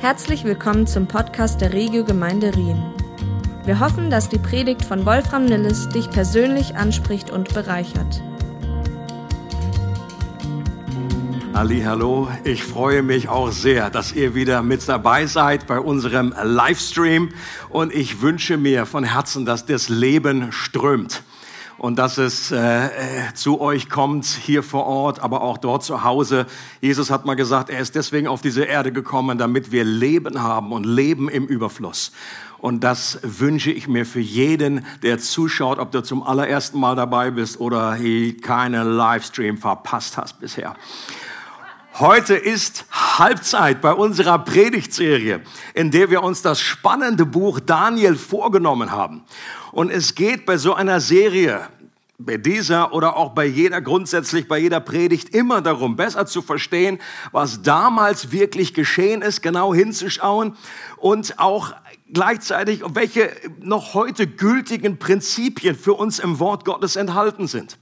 Herzlich willkommen zum Podcast der Regio Gemeinde Rien. Wir hoffen, dass die Predigt von Wolfram Nilles dich persönlich anspricht und bereichert. Ali, hallo. Ich freue mich auch sehr, dass ihr wieder mit dabei seid bei unserem Livestream und ich wünsche mir von Herzen, dass das Leben strömt und dass es äh, äh, zu euch kommt, hier vor Ort, aber auch dort zu Hause. Jesus hat mal gesagt, er ist deswegen auf diese Erde gekommen, damit wir Leben haben und Leben im Überfluss. Und das wünsche ich mir für jeden, der zuschaut, ob du zum allerersten Mal dabei bist oder keinen Livestream verpasst hast bisher. Heute ist Halbzeit bei unserer Predigtserie, in der wir uns das spannende Buch Daniel vorgenommen haben. Und es geht bei so einer Serie, bei dieser oder auch bei jeder, grundsätzlich bei jeder Predigt immer darum, besser zu verstehen, was damals wirklich geschehen ist, genau hinzuschauen und auch gleichzeitig, welche noch heute gültigen Prinzipien für uns im Wort Gottes enthalten sind.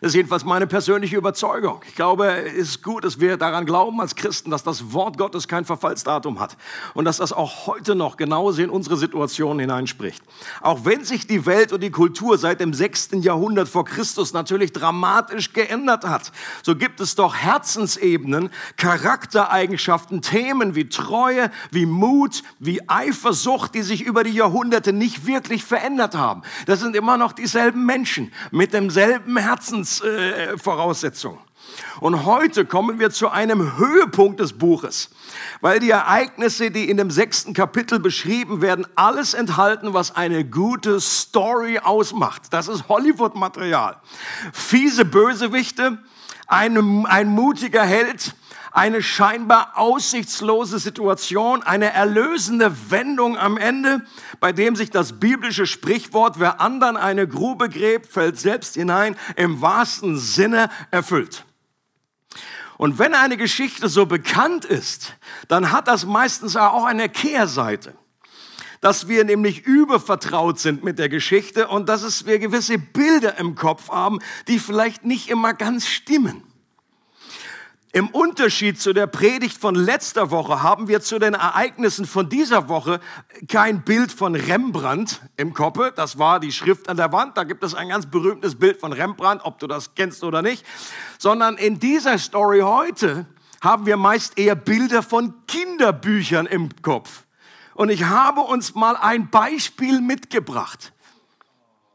Das ist jedenfalls meine persönliche Überzeugung. Ich glaube, es ist gut, dass wir daran glauben als Christen, dass das Wort Gottes kein Verfallsdatum hat und dass das auch heute noch genauso in unsere Situation hineinspricht. Auch wenn sich die Welt und die Kultur seit dem 6. Jahrhundert vor Christus natürlich dramatisch geändert hat, so gibt es doch Herzensebenen, Charaktereigenschaften, Themen wie Treue, wie Mut, wie Eifersucht, die sich über die Jahrhunderte nicht wirklich verändert haben. Das sind immer noch dieselben Menschen mit demselben Herzen Herzensvoraussetzung. Und heute kommen wir zu einem Höhepunkt des Buches, weil die Ereignisse, die in dem sechsten Kapitel beschrieben werden, alles enthalten, was eine gute Story ausmacht. Das ist Hollywood-Material. Fiese Bösewichte, ein, ein mutiger Held, eine scheinbar aussichtslose Situation, eine erlösende Wendung am Ende, bei dem sich das biblische Sprichwort, wer anderen eine Grube gräbt, fällt selbst hinein, im wahrsten Sinne erfüllt. Und wenn eine Geschichte so bekannt ist, dann hat das meistens auch eine Kehrseite dass wir nämlich übervertraut sind mit der Geschichte und dass es wir gewisse Bilder im Kopf haben, die vielleicht nicht immer ganz stimmen. Im Unterschied zu der Predigt von letzter Woche haben wir zu den Ereignissen von dieser Woche kein Bild von Rembrandt im Kopf. Das war die Schrift an der Wand. Da gibt es ein ganz berühmtes Bild von Rembrandt, ob du das kennst oder nicht. Sondern in dieser Story heute haben wir meist eher Bilder von Kinderbüchern im Kopf. Und ich habe uns mal ein Beispiel mitgebracht,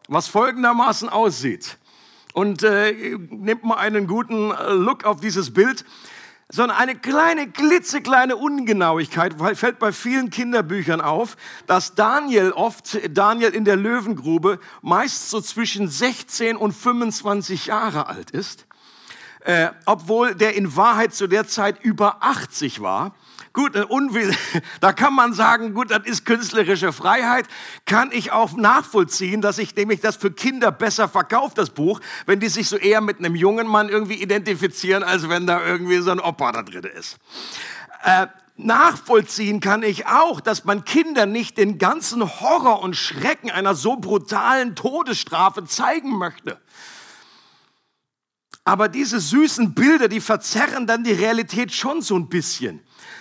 was folgendermaßen aussieht und äh, nehmt mal einen guten äh, Look auf dieses Bild, sondern eine kleine, klitzekleine Ungenauigkeit fällt bei vielen Kinderbüchern auf, dass Daniel oft, Daniel in der Löwengrube, meist so zwischen 16 und 25 Jahre alt ist, äh, obwohl der in Wahrheit zu der Zeit über 80 war. Gut, äh, da kann man sagen, gut, das ist künstlerische Freiheit. Kann ich auch nachvollziehen, dass ich nämlich das für Kinder besser verkauft, das Buch, wenn die sich so eher mit einem jungen Mann irgendwie identifizieren, als wenn da irgendwie so ein Opa da drin ist. Äh, nachvollziehen kann ich auch, dass man Kinder nicht den ganzen Horror und Schrecken einer so brutalen Todesstrafe zeigen möchte. Aber diese süßen Bilder, die verzerren dann die Realität schon so ein bisschen.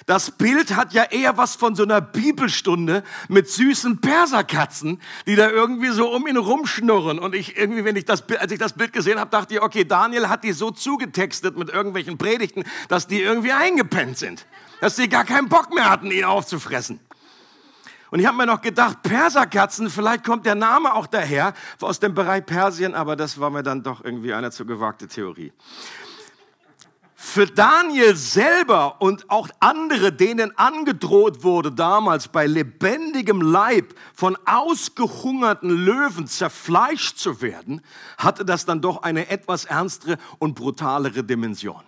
Das Bild hat ja eher was von so einer Bibelstunde mit süßen Perserkatzen, die da irgendwie so um ihn rumschnurren. Und ich irgendwie, wenn ich das, als ich das Bild gesehen habe, dachte ich, okay, Daniel hat die so zugetextet mit irgendwelchen Predigten, dass die irgendwie eingepennt sind. Dass die gar keinen Bock mehr hatten, ihn aufzufressen. Und ich habe mir noch gedacht, Perserkatzen, vielleicht kommt der Name auch daher, aus dem Bereich Persien, aber das war mir dann doch irgendwie eine zu gewagte Theorie. Für Daniel selber und auch andere, denen angedroht wurde damals bei lebendigem Leib von ausgehungerten Löwen zerfleischt zu werden, hatte das dann doch eine etwas ernstere und brutalere Dimension.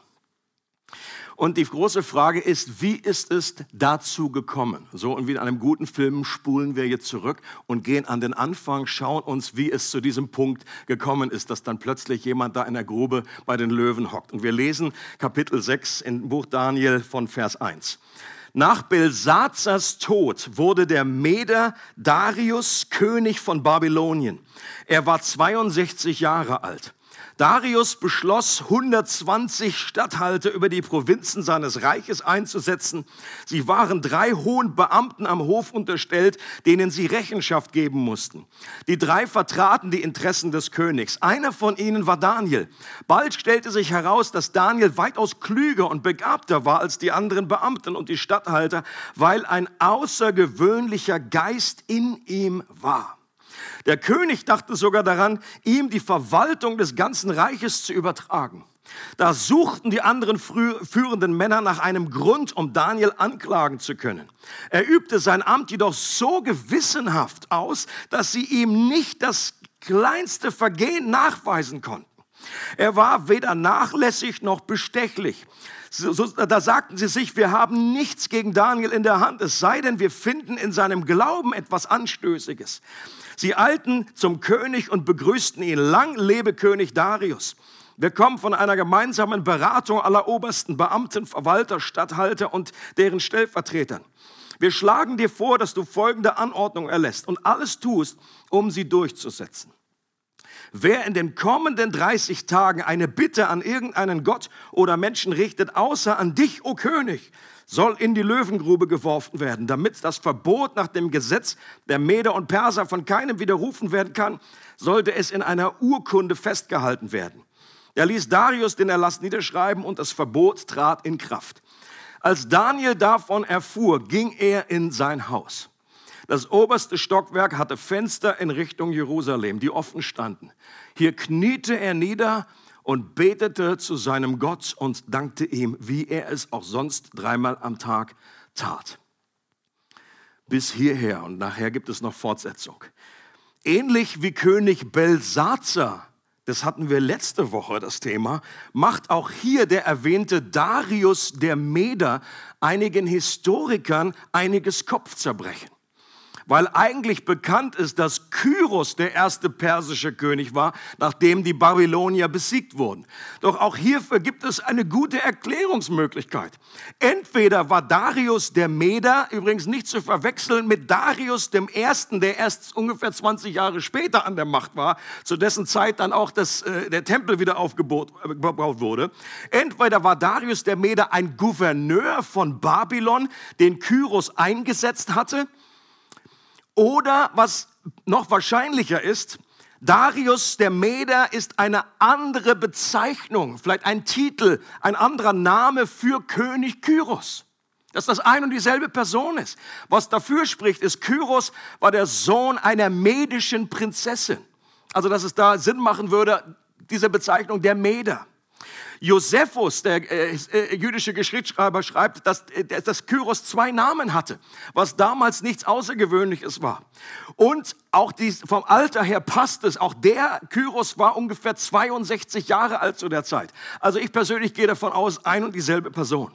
Und die große Frage ist, wie ist es dazu gekommen? So, und wie in einem guten Film spulen wir jetzt zurück und gehen an den Anfang, schauen uns, wie es zu diesem Punkt gekommen ist, dass dann plötzlich jemand da in der Grube bei den Löwen hockt. Und wir lesen Kapitel 6 im Buch Daniel von Vers 1. Nach Belsazars Tod wurde der Meder Darius König von Babylonien. Er war 62 Jahre alt. Darius beschloss, 120 Statthalter über die Provinzen seines Reiches einzusetzen. Sie waren drei hohen Beamten am Hof unterstellt, denen sie Rechenschaft geben mussten. Die drei vertraten die Interessen des Königs. Einer von ihnen war Daniel. Bald stellte sich heraus, dass Daniel weitaus klüger und begabter war als die anderen Beamten und die Statthalter, weil ein außergewöhnlicher Geist in ihm war. Der König dachte sogar daran, ihm die Verwaltung des ganzen Reiches zu übertragen. Da suchten die anderen führenden Männer nach einem Grund, um Daniel anklagen zu können. Er übte sein Amt jedoch so gewissenhaft aus, dass sie ihm nicht das kleinste Vergehen nachweisen konnten. Er war weder nachlässig noch bestechlich. So, so, da sagten sie sich, wir haben nichts gegen Daniel in der Hand, es sei denn, wir finden in seinem Glauben etwas Anstößiges. Sie eilten zum König und begrüßten ihn. Lang lebe König Darius. Wir kommen von einer gemeinsamen Beratung aller obersten Beamten, Verwalter, Statthalter und deren Stellvertretern. Wir schlagen dir vor, dass du folgende Anordnung erlässt und alles tust, um sie durchzusetzen. Wer in den kommenden 30 Tagen eine Bitte an irgendeinen Gott oder Menschen richtet, außer an dich, o König, soll in die Löwengrube geworfen werden, damit das Verbot nach dem Gesetz der Meder und Perser von keinem widerrufen werden kann, sollte es in einer Urkunde festgehalten werden. Er ließ Darius den Erlass niederschreiben und das Verbot trat in Kraft. Als Daniel davon erfuhr, ging er in sein Haus. Das oberste Stockwerk hatte Fenster in Richtung Jerusalem, die offen standen. Hier kniete er nieder und betete zu seinem Gott und dankte ihm, wie er es auch sonst dreimal am Tag tat. Bis hierher und nachher gibt es noch Fortsetzung. Ähnlich wie König Belsazar, das hatten wir letzte Woche das Thema, macht auch hier der erwähnte Darius der Meder einigen Historikern einiges Kopfzerbrechen weil eigentlich bekannt ist, dass Kyros der erste persische König war, nachdem die Babylonier besiegt wurden. Doch auch hierfür gibt es eine gute Erklärungsmöglichkeit. Entweder war Darius der Meder, übrigens nicht zu verwechseln mit Darius dem Ersten, der erst ungefähr 20 Jahre später an der Macht war, zu dessen Zeit dann auch das, äh, der Tempel wieder aufgebaut wurde. Entweder war Darius der Meder ein Gouverneur von Babylon, den Kyros eingesetzt hatte, oder was noch wahrscheinlicher ist, Darius der Meder ist eine andere Bezeichnung, vielleicht ein Titel, ein anderer Name für König Kyros. Dass das ein und dieselbe Person ist. Was dafür spricht, ist, Kyros war der Sohn einer medischen Prinzessin. Also, dass es da Sinn machen würde, diese Bezeichnung der Meder. Josephus, der äh, äh, jüdische Geschichtsschreiber, schreibt, dass, äh, dass Kyros zwei Namen hatte, was damals nichts Außergewöhnliches war. Und auch dies, vom Alter her passt es. Auch der Kyros war ungefähr 62 Jahre alt zu der Zeit. Also ich persönlich gehe davon aus, ein und dieselbe Person.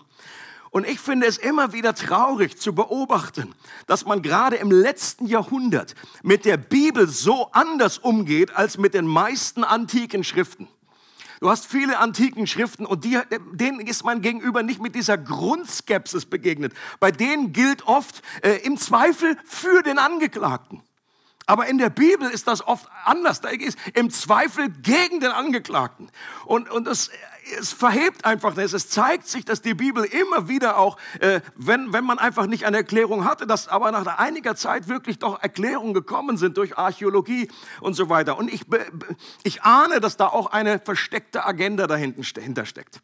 Und ich finde es immer wieder traurig zu beobachten, dass man gerade im letzten Jahrhundert mit der Bibel so anders umgeht als mit den meisten antiken Schriften. Du hast viele antiken Schriften und die, denen ist man gegenüber nicht mit dieser Grundskepsis begegnet. Bei denen gilt oft äh, im Zweifel für den Angeklagten. Aber in der Bibel ist das oft anders. Da ist im Zweifel gegen den Angeklagten. Und, und es, es verhebt einfach das. Es zeigt sich, dass die Bibel immer wieder auch, äh, wenn, wenn man einfach nicht eine Erklärung hatte, dass aber nach einiger Zeit wirklich doch Erklärungen gekommen sind durch Archäologie und so weiter. Und ich, ich ahne, dass da auch eine versteckte Agenda dahinter steckt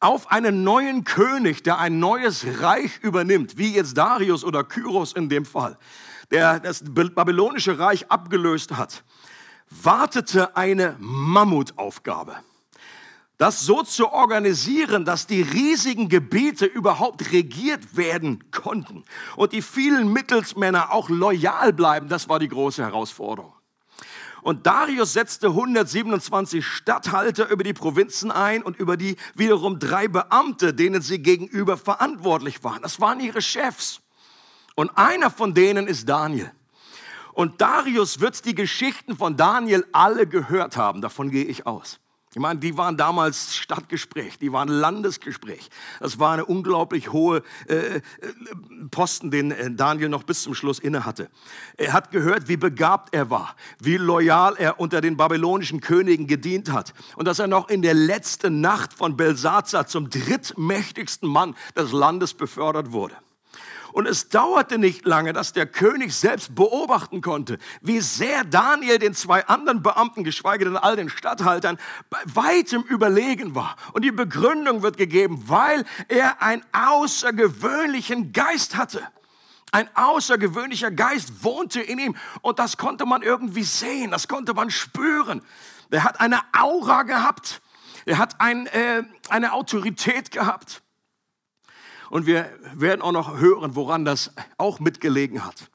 auf einen neuen König, der ein neues Reich übernimmt, wie jetzt Darius oder Kyros in dem Fall, der das babylonische Reich abgelöst hat, wartete eine Mammutaufgabe. Das so zu organisieren, dass die riesigen Gebiete überhaupt regiert werden konnten und die vielen Mittelsmänner auch loyal bleiben, das war die große Herausforderung. Und Darius setzte 127 Statthalter über die Provinzen ein und über die wiederum drei Beamte, denen sie gegenüber verantwortlich waren. Das waren ihre Chefs. Und einer von denen ist Daniel. Und Darius wird die Geschichten von Daniel alle gehört haben, davon gehe ich aus. Ich meine, die waren damals Stadtgespräch, die waren Landesgespräch. Das war eine unglaublich hohe äh, äh, Posten, den äh, Daniel noch bis zum Schluss inne hatte. Er hat gehört, wie begabt er war, wie loyal er unter den babylonischen Königen gedient hat und dass er noch in der letzten Nacht von Belsazar zum drittmächtigsten Mann des Landes befördert wurde. Und es dauerte nicht lange, dass der König selbst beobachten konnte, wie sehr Daniel den zwei anderen Beamten, geschweige denn all den Statthaltern, bei weitem überlegen war. Und die Begründung wird gegeben, weil er einen außergewöhnlichen Geist hatte. Ein außergewöhnlicher Geist wohnte in ihm und das konnte man irgendwie sehen, das konnte man spüren. Er hat eine Aura gehabt, er hat ein, äh, eine Autorität gehabt. Und wir werden auch noch hören, woran das auch mitgelegen hat.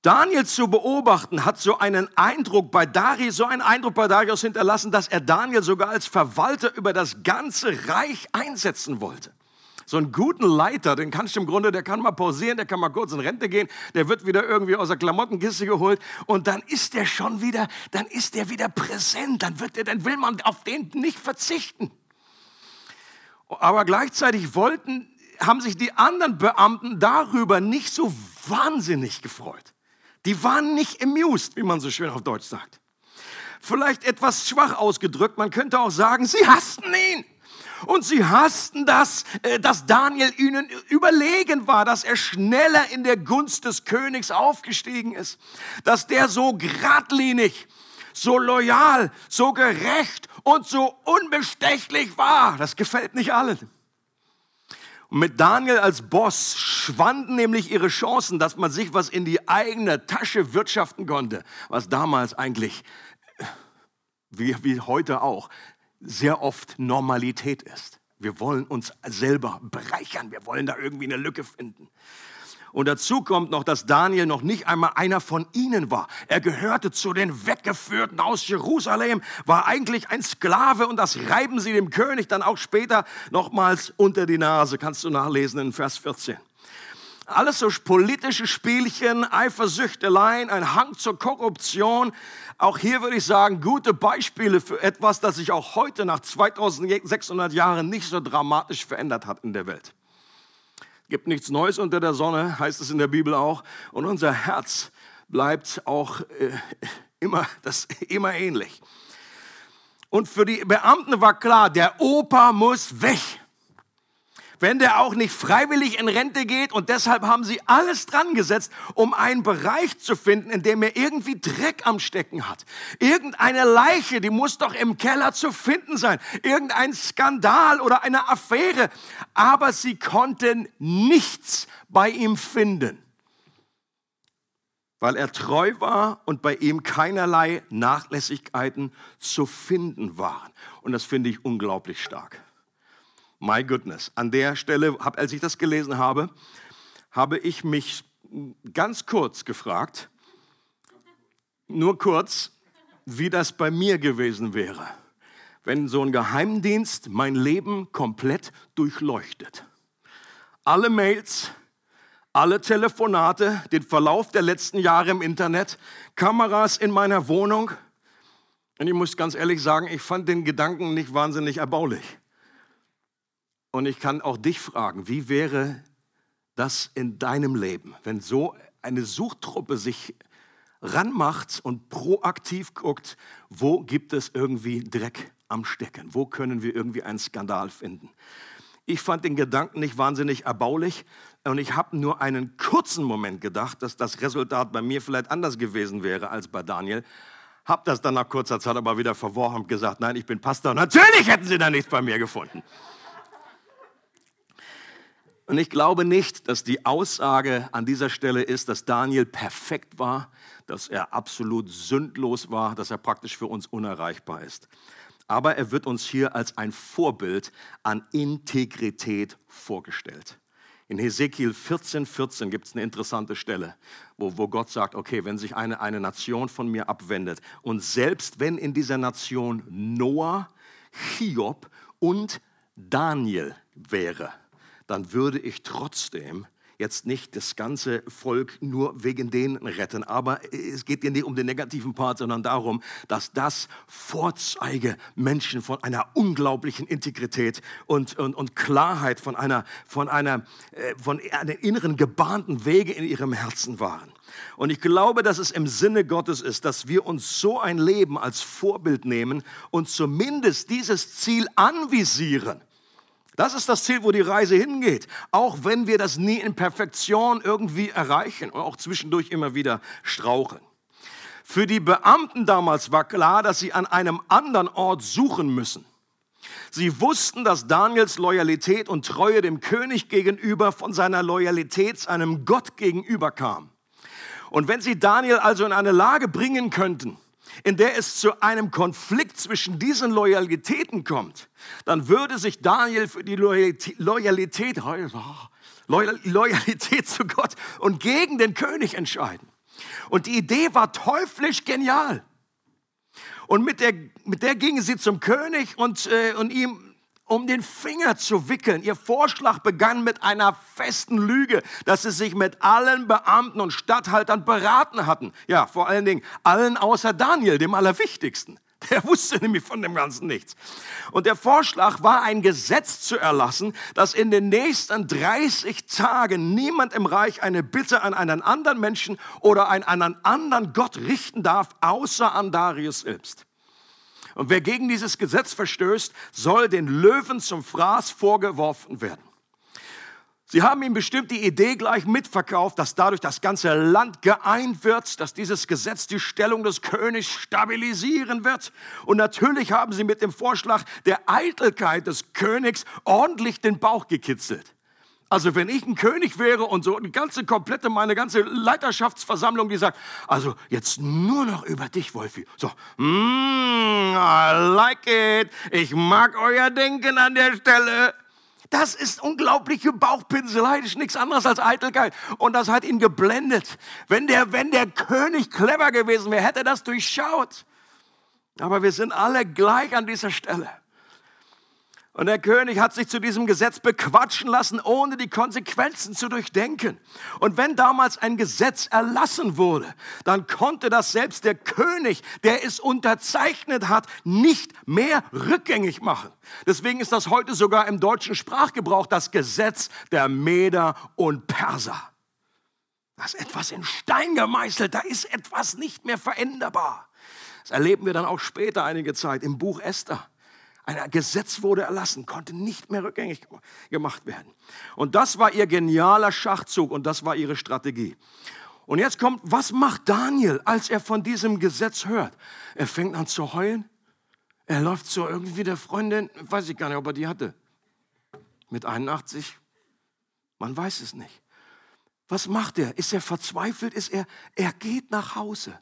Daniel zu beobachten hat so einen Eindruck bei Darius, so einen Eindruck bei Darius hinterlassen, dass er Daniel sogar als Verwalter über das ganze Reich einsetzen wollte. So einen guten Leiter, den kannst du im Grunde, der kann mal pausieren, der kann mal kurz in Rente gehen, der wird wieder irgendwie aus der Klamottenkiste geholt und dann ist der schon wieder, dann ist der wieder präsent, dann wird der, dann will man auf den nicht verzichten. Aber gleichzeitig wollten, haben sich die anderen Beamten darüber nicht so wahnsinnig gefreut. Die waren nicht amused, wie man so schön auf Deutsch sagt. Vielleicht etwas schwach ausgedrückt, man könnte auch sagen, sie hassten ihn. Und sie hassten das, äh, dass Daniel ihnen überlegen war, dass er schneller in der Gunst des Königs aufgestiegen ist, dass der so geradlinig, so loyal, so gerecht und so unbestechlich war. Das gefällt nicht allen. Und mit Daniel als Boss schwanden nämlich ihre Chancen, dass man sich was in die eigene Tasche wirtschaften konnte, was damals eigentlich, wie, wie heute auch, sehr oft Normalität ist. Wir wollen uns selber bereichern, wir wollen da irgendwie eine Lücke finden. Und dazu kommt noch, dass Daniel noch nicht einmal einer von ihnen war. Er gehörte zu den Weggeführten aus Jerusalem, war eigentlich ein Sklave und das reiben sie dem König dann auch später nochmals unter die Nase. Kannst du nachlesen in Vers 14. Alles so politische Spielchen, Eifersüchteleien, ein Hang zur Korruption. Auch hier würde ich sagen, gute Beispiele für etwas, das sich auch heute nach 2600 Jahren nicht so dramatisch verändert hat in der Welt gibt nichts Neues unter der Sonne, heißt es in der Bibel auch. Und unser Herz bleibt auch äh, immer, das, immer ähnlich. Und für die Beamten war klar, der Opa muss weg wenn der auch nicht freiwillig in Rente geht. Und deshalb haben sie alles dran gesetzt, um einen Bereich zu finden, in dem er irgendwie Dreck am Stecken hat. Irgendeine Leiche, die muss doch im Keller zu finden sein. Irgendein Skandal oder eine Affäre. Aber sie konnten nichts bei ihm finden weil er treu war und bei ihm keinerlei Nachlässigkeiten zu finden waren. Und das finde ich unglaublich stark. My goodness. An der Stelle, als ich das gelesen habe, habe ich mich ganz kurz gefragt, nur kurz, wie das bei mir gewesen wäre, wenn so ein Geheimdienst mein Leben komplett durchleuchtet. Alle Mails, alle Telefonate, den Verlauf der letzten Jahre im Internet, Kameras in meiner Wohnung. Und ich muss ganz ehrlich sagen, ich fand den Gedanken nicht wahnsinnig erbaulich. Und ich kann auch dich fragen, wie wäre das in deinem Leben, wenn so eine Suchtruppe sich ranmacht und proaktiv guckt, wo gibt es irgendwie Dreck am Stecken? Wo können wir irgendwie einen Skandal finden? Ich fand den Gedanken nicht wahnsinnig erbaulich und ich habe nur einen kurzen Moment gedacht, dass das Resultat bei mir vielleicht anders gewesen wäre als bei Daniel. Hab das dann nach kurzer Zeit aber wieder verworfen und gesagt, nein, ich bin Pastor. Natürlich hätten sie da nichts bei mir gefunden. Und ich glaube nicht, dass die Aussage an dieser Stelle ist, dass Daniel perfekt war, dass er absolut sündlos war, dass er praktisch für uns unerreichbar ist. Aber er wird uns hier als ein Vorbild an Integrität vorgestellt. In Hesekiel 14, 14 gibt es eine interessante Stelle, wo, wo Gott sagt, okay, wenn sich eine, eine Nation von mir abwendet und selbst wenn in dieser Nation Noah, Hiob und Daniel wäre, dann würde ich trotzdem jetzt nicht das ganze Volk nur wegen denen retten, aber es geht dir nicht um den negativen Part, sondern darum, dass das Vorzeige Menschen von einer unglaublichen Integrität und, und, und Klarheit, von einer, von einer, äh, von einer inneren gebahnten Wege in ihrem Herzen waren. Und ich glaube, dass es im Sinne Gottes ist, dass wir uns so ein Leben als Vorbild nehmen und zumindest dieses Ziel anvisieren. Das ist das Ziel, wo die Reise hingeht. Auch wenn wir das nie in Perfektion irgendwie erreichen und auch zwischendurch immer wieder straucheln. Für die Beamten damals war klar, dass sie an einem anderen Ort suchen müssen. Sie wussten, dass Daniels Loyalität und Treue dem König gegenüber von seiner Loyalität seinem Gott gegenüber kam. Und wenn sie Daniel also in eine Lage bringen könnten, in der es zu einem Konflikt zwischen diesen Loyalitäten kommt, dann würde sich Daniel für die Loyalität, Loyalität, Loyalität zu Gott und gegen den König entscheiden. Und die Idee war teuflisch genial. Und mit der, mit der gingen sie zum König und, äh, und ihm um den Finger zu wickeln. Ihr Vorschlag begann mit einer festen Lüge, dass sie sich mit allen Beamten und Statthaltern beraten hatten. Ja, vor allen Dingen allen außer Daniel, dem Allerwichtigsten. Der wusste nämlich von dem Ganzen nichts. Und der Vorschlag war, ein Gesetz zu erlassen, dass in den nächsten 30 Tagen niemand im Reich eine Bitte an einen anderen Menschen oder an einen anderen Gott richten darf, außer an Darius selbst. Und wer gegen dieses Gesetz verstößt, soll den Löwen zum Fraß vorgeworfen werden. Sie haben ihm bestimmt die Idee gleich mitverkauft, dass dadurch das ganze Land geeint wird, dass dieses Gesetz die Stellung des Königs stabilisieren wird. Und natürlich haben sie mit dem Vorschlag der Eitelkeit des Königs ordentlich den Bauch gekitzelt. Also wenn ich ein König wäre und so die ganze komplette, meine ganze Leiterschaftsversammlung, die sagt, also jetzt nur noch über dich, Wolfi. So, mm, I like it. Ich mag euer Denken an der Stelle. Das ist unglaubliche Bauchpinselei, das ist nichts anderes als Eitelkeit. Und das hat ihn geblendet. Wenn der, wenn der König clever gewesen wäre, hätte er das durchschaut. Aber wir sind alle gleich an dieser Stelle. Und der König hat sich zu diesem Gesetz bequatschen lassen, ohne die Konsequenzen zu durchdenken. Und wenn damals ein Gesetz erlassen wurde, dann konnte das selbst der König, der es unterzeichnet hat, nicht mehr rückgängig machen. Deswegen ist das heute sogar im deutschen Sprachgebrauch das Gesetz der Meder und Perser. Das ist etwas in Stein gemeißelt, da ist etwas nicht mehr veränderbar. Das erleben wir dann auch später einige Zeit im Buch Esther. Ein Gesetz wurde erlassen, konnte nicht mehr rückgängig gemacht werden. Und das war ihr genialer Schachzug und das war ihre Strategie. Und jetzt kommt, was macht Daniel, als er von diesem Gesetz hört? Er fängt an zu heulen. Er läuft zu irgendwie der Freundin, weiß ich gar nicht, ob er die hatte. Mit 81? Man weiß es nicht. Was macht er? Ist er verzweifelt? Ist er? Er geht nach Hause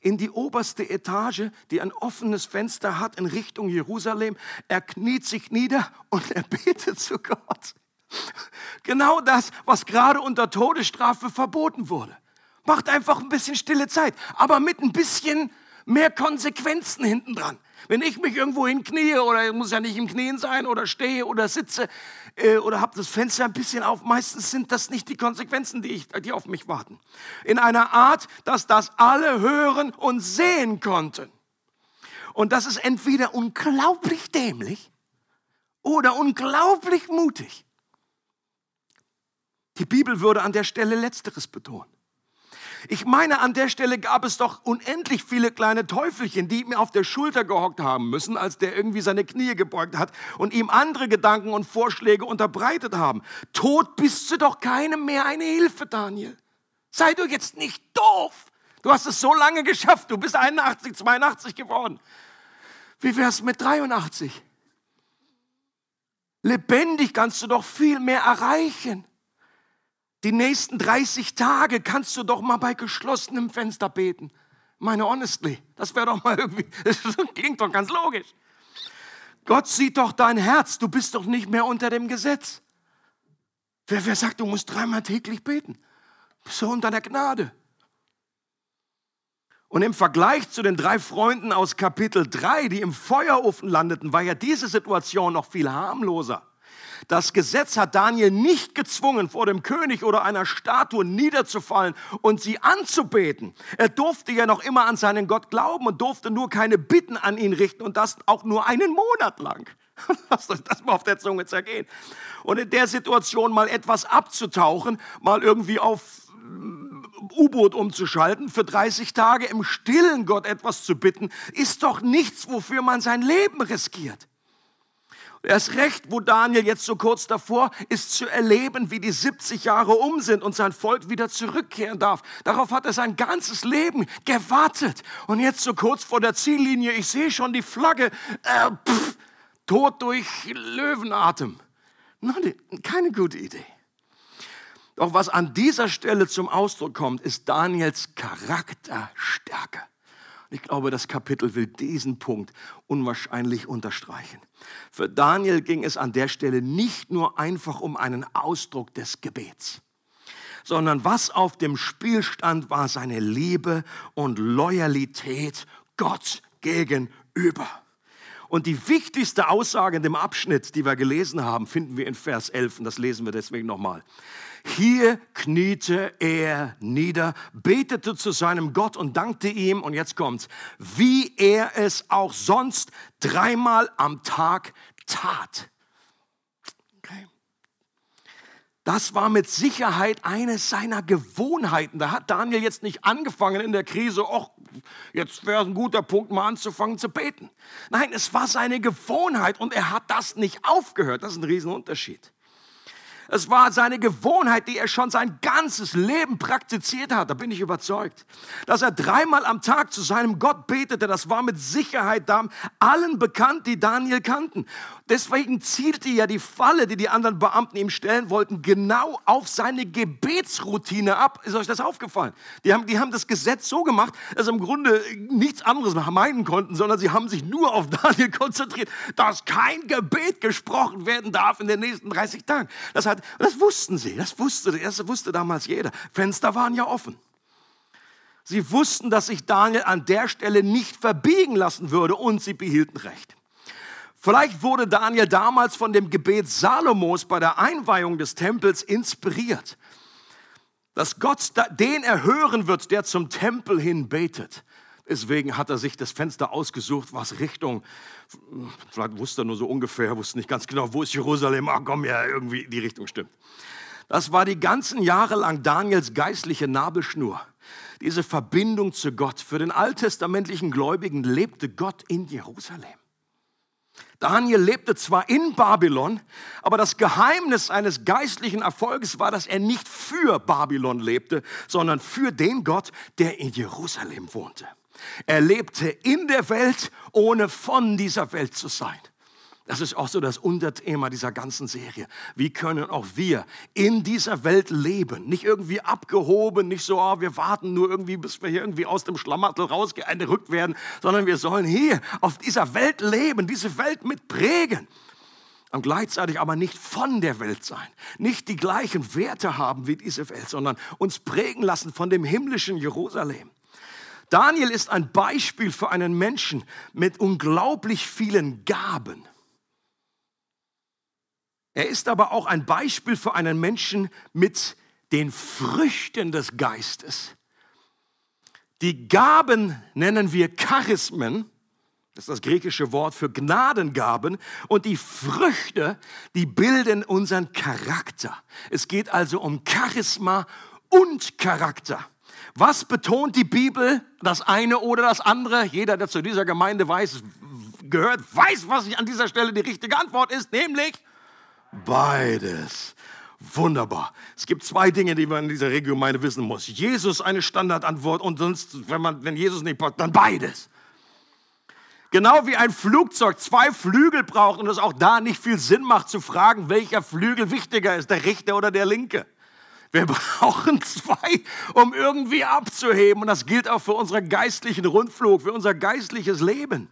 in die oberste Etage, die ein offenes Fenster hat in Richtung Jerusalem. Er kniet sich nieder und er betet zu Gott. Genau das, was gerade unter Todesstrafe verboten wurde. Macht einfach ein bisschen stille Zeit, aber mit ein bisschen mehr Konsequenzen hinten dran. Wenn ich mich irgendwo hinknie oder muss ja nicht im Knien sein oder stehe oder sitze äh, oder habe das Fenster ein bisschen auf, meistens sind das nicht die Konsequenzen, die, ich, die auf mich warten. In einer Art, dass das alle hören und sehen konnten. Und das ist entweder unglaublich dämlich oder unglaublich mutig. Die Bibel würde an der Stelle letzteres betonen. Ich meine, an der Stelle gab es doch unendlich viele kleine Teufelchen, die ihm auf der Schulter gehockt haben müssen, als der irgendwie seine Knie gebeugt hat und ihm andere Gedanken und Vorschläge unterbreitet haben. Tod bist du doch keinem mehr eine Hilfe, Daniel. Sei du jetzt nicht doof. Du hast es so lange geschafft. Du bist 81, 82 geworden. Wie wär's mit 83? Lebendig kannst du doch viel mehr erreichen. Die nächsten 30 Tage kannst du doch mal bei geschlossenem Fenster beten. Meine honestly, das wäre doch mal irgendwie, das klingt doch ganz logisch. Gott sieht doch dein Herz, du bist doch nicht mehr unter dem Gesetz. Wer, wer sagt, du musst dreimal täglich beten? Du unter der Gnade. Und im Vergleich zu den drei Freunden aus Kapitel 3, die im Feuerofen landeten, war ja diese Situation noch viel harmloser. Das Gesetz hat Daniel nicht gezwungen, vor dem König oder einer Statue niederzufallen und sie anzubeten. Er durfte ja noch immer an seinen Gott glauben und durfte nur keine Bitten an ihn richten und das auch nur einen Monat lang. Lasst euch das mal auf der Zunge zergehen. Und in der Situation mal etwas abzutauchen, mal irgendwie auf U-Boot umzuschalten, für 30 Tage im stillen Gott etwas zu bitten, ist doch nichts, wofür man sein Leben riskiert. Erst recht, wo Daniel jetzt so kurz davor ist zu erleben, wie die 70 Jahre um sind und sein Volk wieder zurückkehren darf. Darauf hat er sein ganzes Leben gewartet. Und jetzt so kurz vor der Ziellinie, ich sehe schon die Flagge, äh, pff, Tod durch Löwenatem. Nein, keine gute Idee. Doch was an dieser Stelle zum Ausdruck kommt, ist Daniels Charakterstärke. Ich glaube, das Kapitel will diesen Punkt unwahrscheinlich unterstreichen. Für Daniel ging es an der Stelle nicht nur einfach um einen Ausdruck des Gebets, sondern was auf dem Spiel stand, war seine Liebe und Loyalität Gott gegenüber. Und die wichtigste Aussage in dem Abschnitt, die wir gelesen haben, finden wir in Vers 11 und das lesen wir deswegen nochmal. Hier kniete er nieder, betete zu seinem Gott und dankte ihm, und jetzt kommt's, wie er es auch sonst dreimal am Tag tat. Okay. Das war mit Sicherheit eine seiner Gewohnheiten. Da hat Daniel jetzt nicht angefangen in der Krise, ach, jetzt wäre ein guter Punkt, mal anzufangen zu beten. Nein, es war seine Gewohnheit und er hat das nicht aufgehört. Das ist ein Riesenunterschied. Es war seine Gewohnheit, die er schon sein ganzes Leben praktiziert hat. Da bin ich überzeugt. Dass er dreimal am Tag zu seinem Gott betete, das war mit Sicherheit allen bekannt, die Daniel kannten. Deswegen zielte ja die Falle, die die anderen Beamten ihm stellen wollten, genau auf seine Gebetsroutine ab. Ist euch das aufgefallen? Die haben, die haben das Gesetz so gemacht, dass sie im Grunde nichts anderes meinen konnten, sondern sie haben sich nur auf Daniel konzentriert, dass kein Gebet gesprochen werden darf in den nächsten 30 Tagen. Das hat das wussten sie, das wusste, das wusste damals jeder. Fenster waren ja offen. Sie wussten, dass sich Daniel an der Stelle nicht verbiegen lassen würde und sie behielten Recht. Vielleicht wurde Daniel damals von dem Gebet Salomos bei der Einweihung des Tempels inspiriert, dass Gott den erhören wird, der zum Tempel hin betet. Deswegen hat er sich das Fenster ausgesucht, was Richtung, vielleicht wusste er nur so ungefähr, wusste nicht ganz genau, wo ist Jerusalem, ach komm, ja, irgendwie die Richtung stimmt. Das war die ganzen Jahre lang Daniels geistliche Nabelschnur. Diese Verbindung zu Gott. Für den alttestamentlichen Gläubigen lebte Gott in Jerusalem. Daniel lebte zwar in Babylon, aber das Geheimnis seines geistlichen Erfolges war, dass er nicht für Babylon lebte, sondern für den Gott, der in Jerusalem wohnte. Er lebte in der Welt, ohne von dieser Welt zu sein. Das ist auch so das Unterthema dieser ganzen Serie. Wie können auch wir in dieser Welt leben? Nicht irgendwie abgehoben, nicht so, oh, wir warten nur irgendwie, bis wir hier irgendwie aus dem Schlamassel rausgerückt werden, sondern wir sollen hier auf dieser Welt leben, diese Welt mitprägen und gleichzeitig aber nicht von der Welt sein, nicht die gleichen Werte haben wie diese Welt, sondern uns prägen lassen von dem himmlischen Jerusalem. Daniel ist ein Beispiel für einen Menschen mit unglaublich vielen Gaben. Er ist aber auch ein Beispiel für einen Menschen mit den Früchten des Geistes. Die Gaben nennen wir Charismen, das ist das griechische Wort für Gnadengaben, und die Früchte, die bilden unseren Charakter. Es geht also um Charisma und Charakter. Was betont die Bibel? Das eine oder das andere? Jeder, der zu dieser Gemeinde weiß, gehört, weiß, was an dieser Stelle die richtige Antwort ist, nämlich beides. Wunderbar. Es gibt zwei Dinge, die man in dieser Regiogemeinde wissen muss. Jesus eine Standardantwort und sonst, wenn, man, wenn Jesus nicht passt, dann beides. Genau wie ein Flugzeug zwei Flügel braucht und es auch da nicht viel Sinn macht zu fragen, welcher Flügel wichtiger ist, der rechte oder der linke. Wir brauchen zwei, um irgendwie abzuheben. Und das gilt auch für unseren geistlichen Rundflug, für unser geistliches Leben.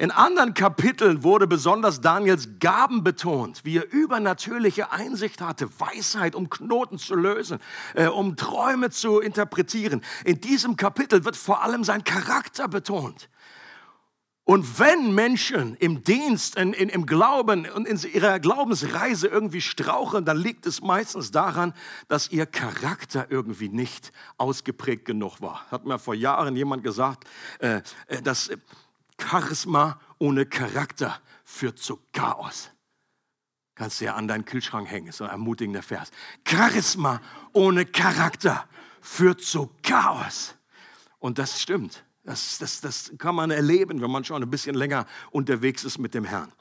In anderen Kapiteln wurde besonders Daniels Gaben betont, wie er übernatürliche Einsicht hatte, Weisheit, um Knoten zu lösen, äh, um Träume zu interpretieren. In diesem Kapitel wird vor allem sein Charakter betont. Und wenn Menschen im Dienst, in, in, im Glauben und in ihrer Glaubensreise irgendwie strauchen, dann liegt es meistens daran, dass ihr Charakter irgendwie nicht ausgeprägt genug war. Hat mir vor Jahren jemand gesagt, äh, äh dass Charisma ohne Charakter führt zu Chaos. Kannst du ja an deinen Kühlschrank hängen, so ein ermutigender Vers. Charisma ohne Charakter führt zu Chaos. Und das stimmt. Das, das, das kann man erleben, wenn man schon ein bisschen länger unterwegs ist mit dem Herrn.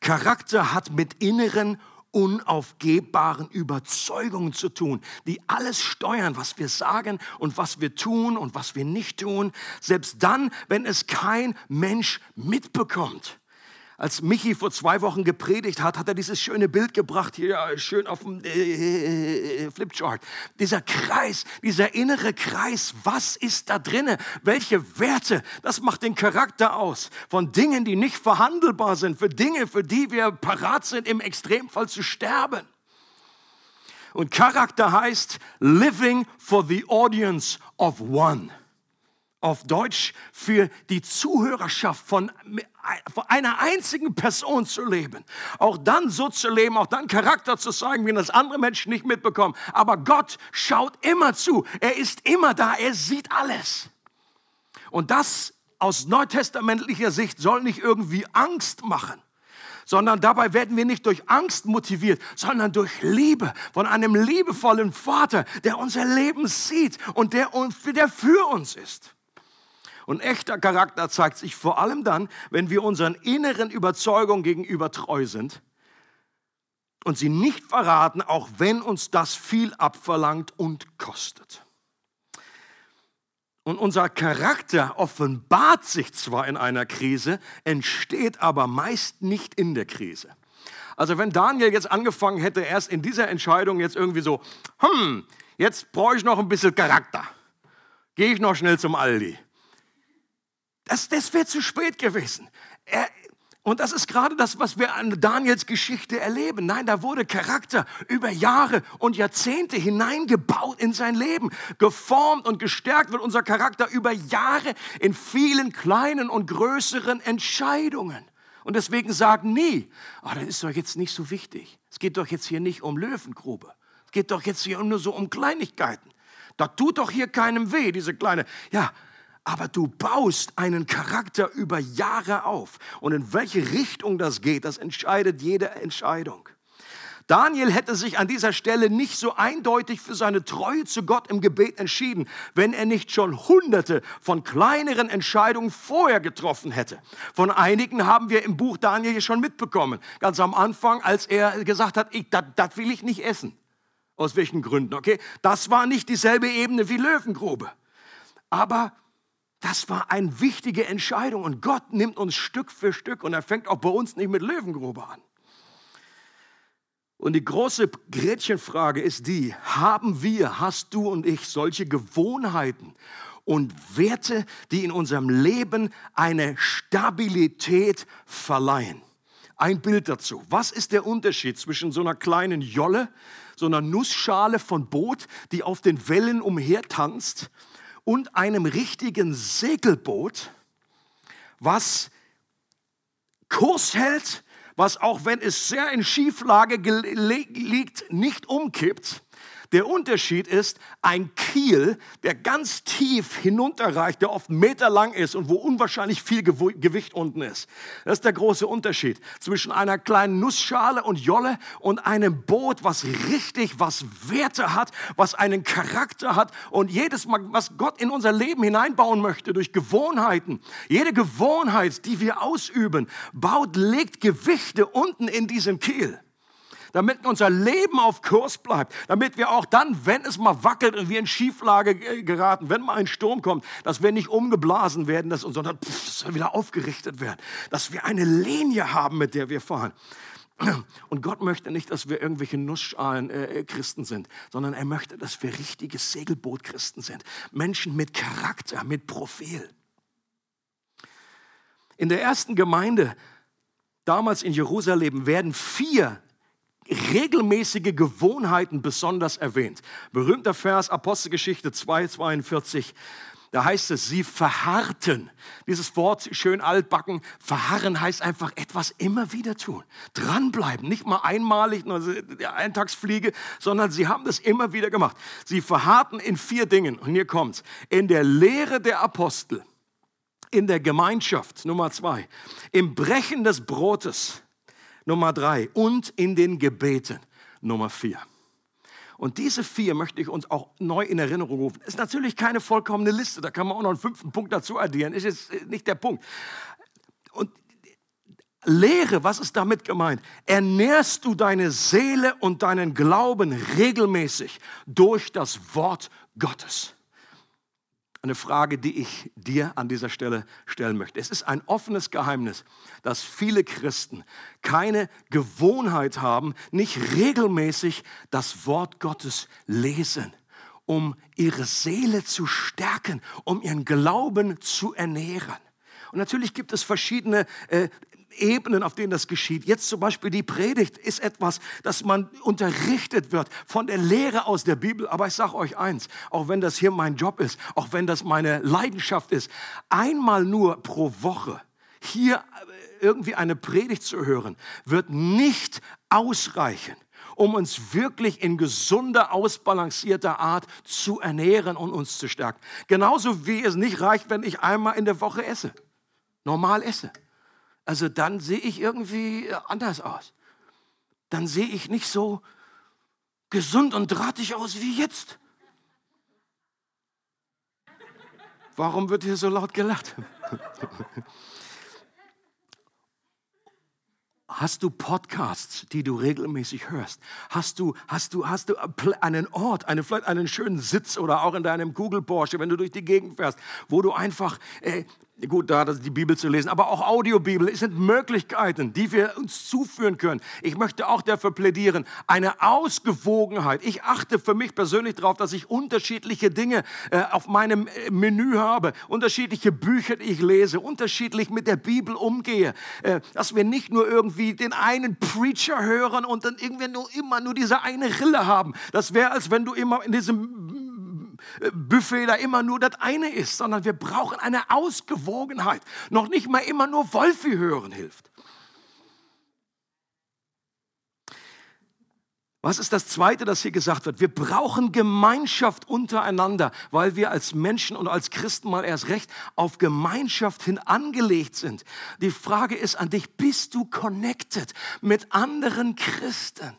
Charakter hat mit inneren, unaufgebbaren Überzeugungen zu tun, die alles steuern, was wir sagen und was wir tun und was wir nicht tun, selbst dann, wenn es kein Mensch mitbekommt als Michi vor zwei Wochen gepredigt hat, hat er dieses schöne Bild gebracht, hier schön auf dem äh, äh, Flipchart. Dieser Kreis, dieser innere Kreis, was ist da drinne? Welche Werte? Das macht den Charakter aus. Von Dingen, die nicht verhandelbar sind, für Dinge, für die wir parat sind, im Extremfall zu sterben. Und Charakter heißt living for the audience of one auf Deutsch für die Zuhörerschaft von, einer einzigen Person zu leben. Auch dann so zu leben, auch dann Charakter zu zeigen, wie das andere Menschen nicht mitbekommen. Aber Gott schaut immer zu. Er ist immer da. Er sieht alles. Und das aus neutestamentlicher Sicht soll nicht irgendwie Angst machen sondern dabei werden wir nicht durch Angst motiviert, sondern durch Liebe von einem liebevollen Vater, der unser Leben sieht und der, der für uns ist. Und echter Charakter zeigt sich vor allem dann, wenn wir unseren inneren Überzeugungen gegenüber treu sind und sie nicht verraten, auch wenn uns das viel abverlangt und kostet. Und unser Charakter offenbart sich zwar in einer Krise, entsteht aber meist nicht in der Krise. Also wenn Daniel jetzt angefangen hätte, erst in dieser Entscheidung jetzt irgendwie so, hm, jetzt brauche ich noch ein bisschen Charakter. Gehe ich noch schnell zum Aldi. Das, das wäre zu spät gewesen. Er, und das ist gerade das, was wir an Daniels Geschichte erleben. Nein, da wurde Charakter über Jahre und Jahrzehnte hineingebaut in sein Leben. Geformt und gestärkt wird unser Charakter über Jahre in vielen kleinen und größeren Entscheidungen. Und deswegen sagen nie, oh, das ist doch jetzt nicht so wichtig. Es geht doch jetzt hier nicht um Löwengrube. Es geht doch jetzt hier nur so um Kleinigkeiten. Da tut doch hier keinem weh, diese kleine. Ja, aber du baust einen Charakter über Jahre auf. Und in welche Richtung das geht, das entscheidet jede Entscheidung. Daniel hätte sich an dieser Stelle nicht so eindeutig für seine Treue zu Gott im Gebet entschieden, wenn er nicht schon hunderte von kleineren Entscheidungen vorher getroffen hätte. Von einigen haben wir im Buch Daniel schon mitbekommen. Ganz am Anfang, als er gesagt hat, das will ich nicht essen. Aus welchen Gründen, okay? Das war nicht dieselbe Ebene wie Löwengrube. Aber das war eine wichtige Entscheidung und Gott nimmt uns Stück für Stück und er fängt auch bei uns nicht mit Löwengrube an. Und die große Gretchenfrage ist die, haben wir, hast du und ich solche Gewohnheiten und Werte, die in unserem Leben eine Stabilität verleihen? Ein Bild dazu. Was ist der Unterschied zwischen so einer kleinen Jolle, so einer Nussschale von Boot, die auf den Wellen umhertanzt, und einem richtigen Segelboot, was Kurs hält, was auch wenn es sehr in Schieflage liegt, nicht umkippt der Unterschied ist ein Kiel, der ganz tief hinunterreicht, der oft meterlang ist und wo unwahrscheinlich viel Gewicht unten ist. Das ist der große Unterschied zwischen einer kleinen Nussschale und Jolle und einem Boot, was richtig was Werte hat, was einen Charakter hat und jedes Mal, was Gott in unser Leben hineinbauen möchte durch Gewohnheiten. Jede Gewohnheit, die wir ausüben, baut, legt Gewichte unten in diesem Kiel damit unser Leben auf Kurs bleibt, damit wir auch dann, wenn es mal wackelt und wir in Schieflage geraten, wenn mal ein Sturm kommt, dass wir nicht umgeblasen werden, dass, sondern wieder aufgerichtet werden, dass wir eine Linie haben, mit der wir fahren. Und Gott möchte nicht, dass wir irgendwelche Nussschalen äh, Christen sind, sondern er möchte, dass wir richtige Segelboot-Christen sind. Menschen mit Charakter, mit Profil. In der ersten Gemeinde, damals in Jerusalem, werden vier regelmäßige Gewohnheiten besonders erwähnt. Berühmter Vers, Apostelgeschichte 2, 42. Da heißt es, sie verharrten. Dieses Wort schön altbacken, verharren heißt einfach etwas immer wieder tun. Dranbleiben, nicht mal einmalig, Eintagsfliege, sondern sie haben das immer wieder gemacht. Sie verharrten in vier Dingen. Und hier kommt's. In der Lehre der Apostel, in der Gemeinschaft, Nummer zwei, im Brechen des Brotes, Nummer drei, und in den Gebeten, Nummer vier. Und diese vier möchte ich uns auch neu in Erinnerung rufen. Ist natürlich keine vollkommene Liste, da kann man auch noch einen fünften Punkt dazu addieren, ist jetzt äh, nicht der Punkt. Und Lehre, was ist damit gemeint? Ernährst du deine Seele und deinen Glauben regelmäßig durch das Wort Gottes? Eine Frage, die ich dir an dieser Stelle stellen möchte. Es ist ein offenes Geheimnis, dass viele Christen keine Gewohnheit haben, nicht regelmäßig das Wort Gottes lesen, um ihre Seele zu stärken, um ihren Glauben zu ernähren. Und natürlich gibt es verschiedene äh, Ebenen, auf denen das geschieht. Jetzt zum Beispiel die Predigt ist etwas, das man unterrichtet wird von der Lehre aus der Bibel. Aber ich sage euch eins, auch wenn das hier mein Job ist, auch wenn das meine Leidenschaft ist, einmal nur pro Woche hier äh, irgendwie eine Predigt zu hören, wird nicht ausreichen um uns wirklich in gesunder, ausbalancierter Art zu ernähren und uns zu stärken. Genauso wie es nicht reicht, wenn ich einmal in der Woche esse, normal esse also dann sehe ich irgendwie äh, anders aus. Dann sehe ich nicht so gesund und drahtig aus wie jetzt. Warum wird hier so laut gelacht? Hast du Podcasts, die du regelmäßig hörst? Hast du, hast du, hast du einen Ort, eine, vielleicht einen schönen Sitz oder auch in deinem Google Porsche, wenn du durch die Gegend fährst, wo du einfach äh, gut, da die Bibel zu lesen, aber auch Audiobibel. Es sind Möglichkeiten, die wir uns zuführen können. Ich möchte auch dafür plädieren, eine Ausgewogenheit. Ich achte für mich persönlich darauf, dass ich unterschiedliche Dinge äh, auf meinem äh, Menü habe, unterschiedliche Bücher, die ich lese, unterschiedlich mit der Bibel umgehe, äh, dass wir nicht nur irgendwie den einen Preacher hören und dann irgendwie nur immer nur diese eine Rille haben. Das wäre, als wenn du immer in diesem Buffet da immer nur das eine ist, sondern wir brauchen eine Ausgewogenheit. Noch nicht mal immer nur Wolfi hören hilft. Was ist das Zweite, das hier gesagt wird? Wir brauchen Gemeinschaft untereinander, weil wir als Menschen und als Christen mal erst recht auf Gemeinschaft hin angelegt sind. Die Frage ist an dich, bist du connected mit anderen Christen?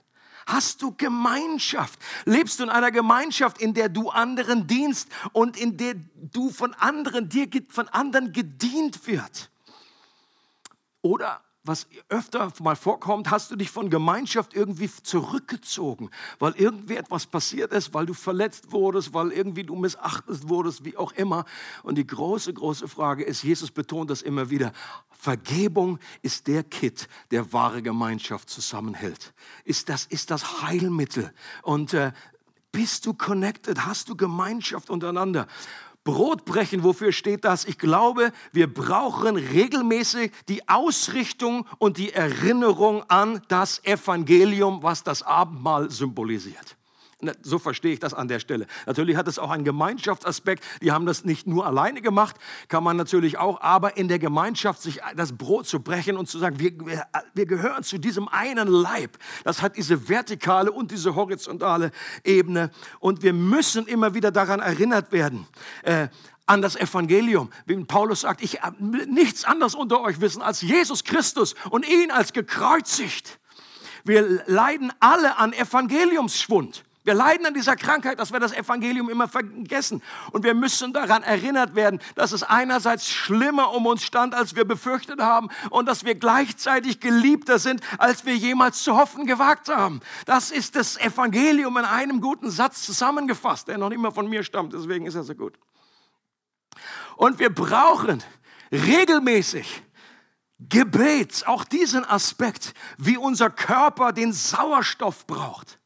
Hast du Gemeinschaft? Lebst du in einer Gemeinschaft, in der du anderen dienst und in der du von anderen, dir von anderen gedient wird? Oder was öfter mal vorkommt, hast du dich von Gemeinschaft irgendwie zurückgezogen, weil irgendwie etwas passiert ist, weil du verletzt wurdest, weil irgendwie du missachtet wurdest, wie auch immer. Und die große, große Frage ist, Jesus betont das immer wieder, Vergebung ist der Kit, der wahre Gemeinschaft zusammenhält. Ist das, ist das Heilmittel. Und äh, bist du connected? Hast du Gemeinschaft untereinander? Brotbrechen, wofür steht das? Ich glaube, wir brauchen regelmäßig die Ausrichtung und die Erinnerung an das Evangelium, was das Abendmahl symbolisiert. So verstehe ich das an der Stelle. Natürlich hat es auch einen Gemeinschaftsaspekt. Die haben das nicht nur alleine gemacht, kann man natürlich auch, aber in der Gemeinschaft sich das Brot zu brechen und zu sagen, wir, wir, gehören zu diesem einen Leib. Das hat diese vertikale und diese horizontale Ebene. Und wir müssen immer wieder daran erinnert werden. Äh, an das Evangelium. Wie Paulus sagt, ich habe nichts anderes unter euch wissen als Jesus Christus und ihn als gekreuzigt. Wir leiden alle an Evangeliumsschwund. Wir leiden an dieser Krankheit, dass wir das Evangelium immer vergessen. Und wir müssen daran erinnert werden, dass es einerseits schlimmer um uns stand, als wir befürchtet haben, und dass wir gleichzeitig geliebter sind, als wir jemals zu hoffen gewagt haben. Das ist das Evangelium in einem guten Satz zusammengefasst, der noch nicht mal von mir stammt, deswegen ist er so gut. Und wir brauchen regelmäßig Gebet, auch diesen Aspekt, wie unser Körper den Sauerstoff braucht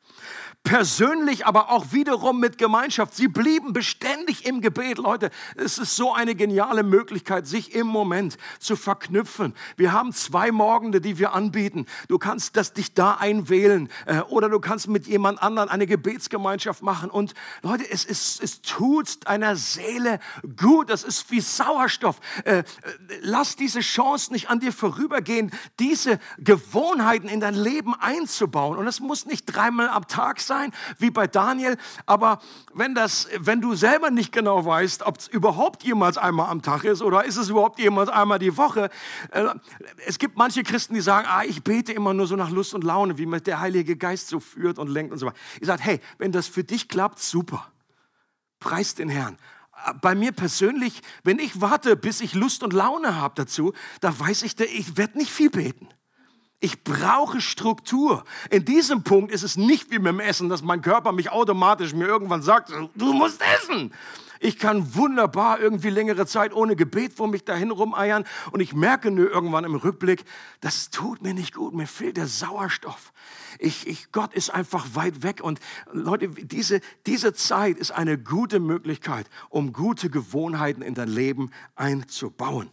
persönlich, aber auch wiederum mit Gemeinschaft. Sie blieben beständig im Gebet. Leute, es ist so eine geniale Möglichkeit, sich im Moment zu verknüpfen. Wir haben zwei Morgende, die wir anbieten. Du kannst das dich da einwählen äh, oder du kannst mit jemand anderen eine Gebetsgemeinschaft machen. Und Leute, es, ist, es tut deiner Seele gut. Das ist wie Sauerstoff. Äh, äh, lass diese Chance nicht an dir vorübergehen, diese Gewohnheiten in dein Leben einzubauen. Und es muss nicht dreimal am Tag sein sein wie bei Daniel. Aber wenn, das, wenn du selber nicht genau weißt, ob es überhaupt jemals einmal am Tag ist oder ist es überhaupt jemals einmal die Woche. Äh, es gibt manche Christen, die sagen, ah, ich bete immer nur so nach Lust und Laune, wie mich der Heilige Geist so führt und lenkt und so weiter. Ich sage, hey, wenn das für dich klappt, super. Preis den Herrn bei mir persönlich, wenn ich warte, bis ich Lust und Laune habe dazu, da weiß ich, ich werde nicht viel beten. Ich brauche Struktur. In diesem Punkt ist es nicht wie mit dem Essen, dass mein Körper mich automatisch mir irgendwann sagt, du musst essen. Ich kann wunderbar irgendwie längere Zeit ohne Gebet vor mich dahin rumeiern und ich merke nur irgendwann im Rückblick, das tut mir nicht gut, mir fehlt der Sauerstoff. Ich, ich, Gott ist einfach weit weg und Leute, diese, diese Zeit ist eine gute Möglichkeit, um gute Gewohnheiten in dein Leben einzubauen.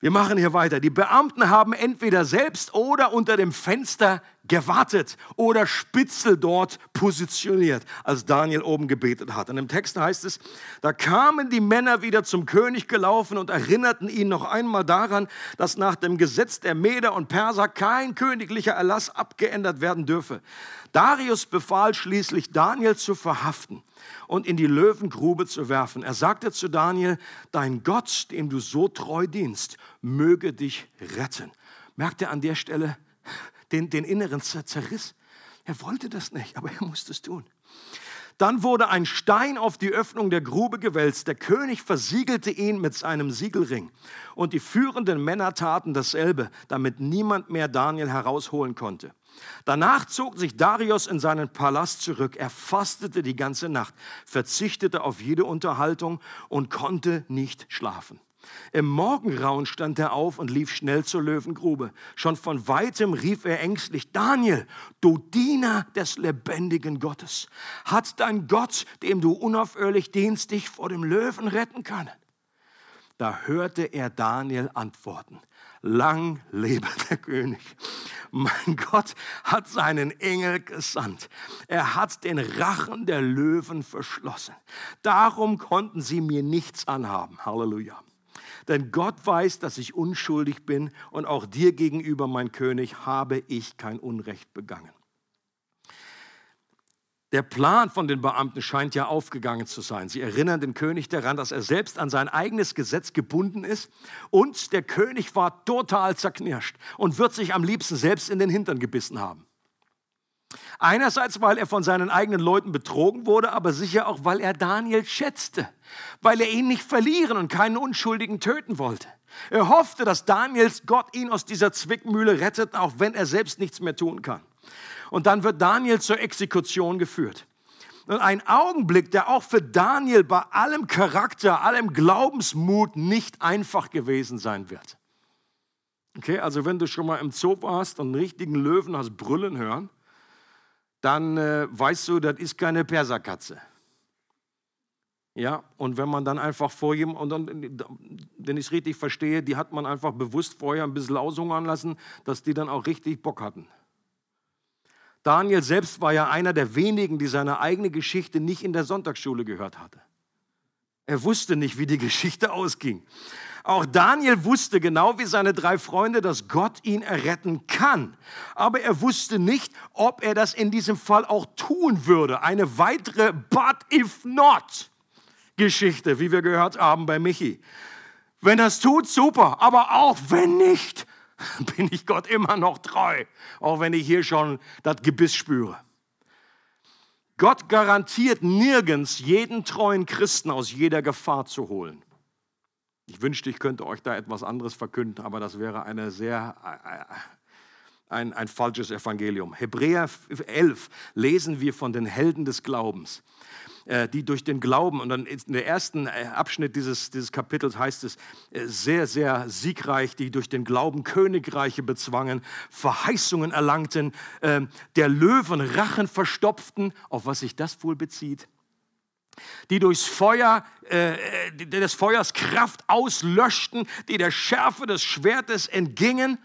Wir machen hier weiter. Die Beamten haben entweder selbst oder unter dem Fenster gewartet oder Spitzel dort positioniert, als Daniel oben gebetet hat. Und im Text heißt es, da kamen die Männer wieder zum König gelaufen und erinnerten ihn noch einmal daran, dass nach dem Gesetz der Meder und Perser kein königlicher Erlass abgeändert werden dürfe. Darius befahl schließlich, Daniel zu verhaften und in die Löwengrube zu werfen. Er sagte zu Daniel, dein Gott, dem du so treu dienst, möge dich retten. Merkt er an der Stelle den, den inneren Zerriss? Er wollte das nicht, aber er musste es tun. Dann wurde ein Stein auf die Öffnung der Grube gewälzt. Der König versiegelte ihn mit seinem Siegelring. Und die führenden Männer taten dasselbe, damit niemand mehr Daniel herausholen konnte. Danach zog sich Darius in seinen Palast zurück. Er fastete die ganze Nacht, verzichtete auf jede Unterhaltung und konnte nicht schlafen. Im Morgengrauen stand er auf und lief schnell zur Löwengrube. Schon von weitem rief er ängstlich, Daniel, du Diener des lebendigen Gottes, hat dein Gott, dem du unaufhörlich dienst, dich vor dem Löwen retten können? Da hörte er Daniel antworten, lang lebe der König. Mein Gott hat seinen Engel gesandt. Er hat den Rachen der Löwen verschlossen. Darum konnten sie mir nichts anhaben. Halleluja. Denn Gott weiß, dass ich unschuldig bin und auch dir gegenüber, mein König, habe ich kein Unrecht begangen. Der Plan von den Beamten scheint ja aufgegangen zu sein. Sie erinnern den König daran, dass er selbst an sein eigenes Gesetz gebunden ist und der König war total zerknirscht und wird sich am liebsten selbst in den Hintern gebissen haben. Einerseits, weil er von seinen eigenen Leuten betrogen wurde, aber sicher auch, weil er Daniel schätzte, weil er ihn nicht verlieren und keinen Unschuldigen töten wollte. Er hoffte, dass Daniels Gott ihn aus dieser Zwickmühle rettet, auch wenn er selbst nichts mehr tun kann. Und dann wird Daniel zur Exekution geführt. Und ein Augenblick, der auch für Daniel bei allem Charakter, allem Glaubensmut nicht einfach gewesen sein wird. Okay, also wenn du schon mal im Zoo warst und einen richtigen Löwen hast brüllen hören, dann äh, weißt du, das ist keine Perserkatze. Ja, und wenn man dann einfach vor jemandem, und dann, wenn ich es richtig verstehe, die hat man einfach bewusst vorher ein bisschen aushungern lassen, dass die dann auch richtig Bock hatten. Daniel selbst war ja einer der wenigen, die seine eigene Geschichte nicht in der Sonntagsschule gehört hatte. Er wusste nicht, wie die Geschichte ausging. Auch Daniel wusste genau wie seine drei Freunde, dass Gott ihn erretten kann. Aber er wusste nicht, ob er das in diesem Fall auch tun würde. Eine weitere But if not Geschichte, wie wir gehört haben bei Michi. Wenn es tut, super. Aber auch wenn nicht, bin ich Gott immer noch treu, auch wenn ich hier schon das Gebiss spüre. Gott garantiert nirgends jeden treuen Christen aus jeder Gefahr zu holen. Ich wünschte, ich könnte euch da etwas anderes verkünden, aber das wäre eine sehr, ein, ein falsches Evangelium. Hebräer 11 lesen wir von den Helden des Glaubens äh, die durch den Glauben, und dann in der ersten äh, Abschnitt dieses, dieses Kapitels heißt es, äh, sehr, sehr siegreich, die durch den Glauben Königreiche bezwangen, Verheißungen erlangten, ähm, der Löwen Rachen verstopften, auf was sich das wohl bezieht? die durchs Feuer, äh, des Feuers Kraft auslöschten, die der Schärfe des Schwertes entgingen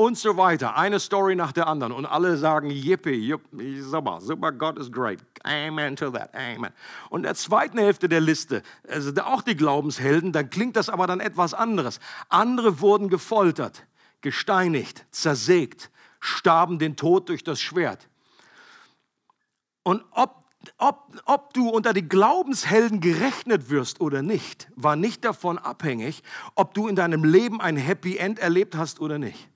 und so weiter. Eine Story nach der anderen. Und alle sagen, yippie, yippie super, super, God is great. Amen to that, amen. Und in der zweiten Hälfte der Liste, also auch die Glaubenshelden, dann klingt das aber dann etwas anderes. Andere wurden gefoltert, gesteinigt, zersägt, starben den Tod durch das Schwert. Und ob ob, ob, du unter die Glaubenshelden gerechnet wirst oder nicht, war nicht davon abhängig, ob du in deinem Leben ein Happy End erlebt hast oder nicht